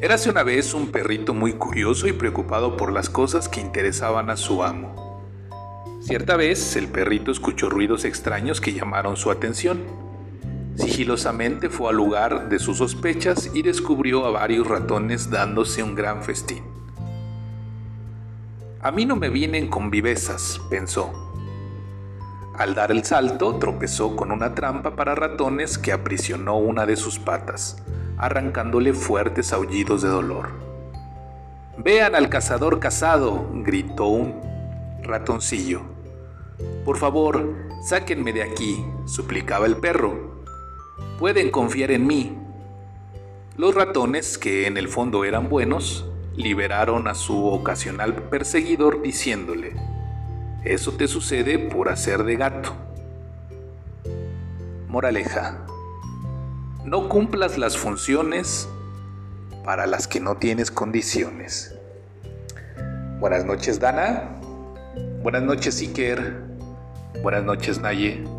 Érase una vez un perrito muy curioso y preocupado por las cosas que interesaban a su amo. Cierta vez el perrito escuchó ruidos extraños que llamaron su atención. Sigilosamente fue al lugar de sus sospechas y descubrió a varios ratones dándose un gran festín. A mí no me vienen con vivezas, pensó. Al dar el salto, tropezó con una trampa para ratones que aprisionó una de sus patas arrancándole fuertes aullidos de dolor. Vean al cazador cazado, gritó un ratoncillo. Por favor, sáquenme de aquí, suplicaba el perro. Pueden confiar en mí. Los ratones, que en el fondo eran buenos, liberaron a su ocasional perseguidor diciéndole, eso te sucede por hacer de gato. Moraleja, no cumplas las funciones para las que no tienes condiciones. Buenas noches Dana, buenas noches Iker, buenas noches Naye.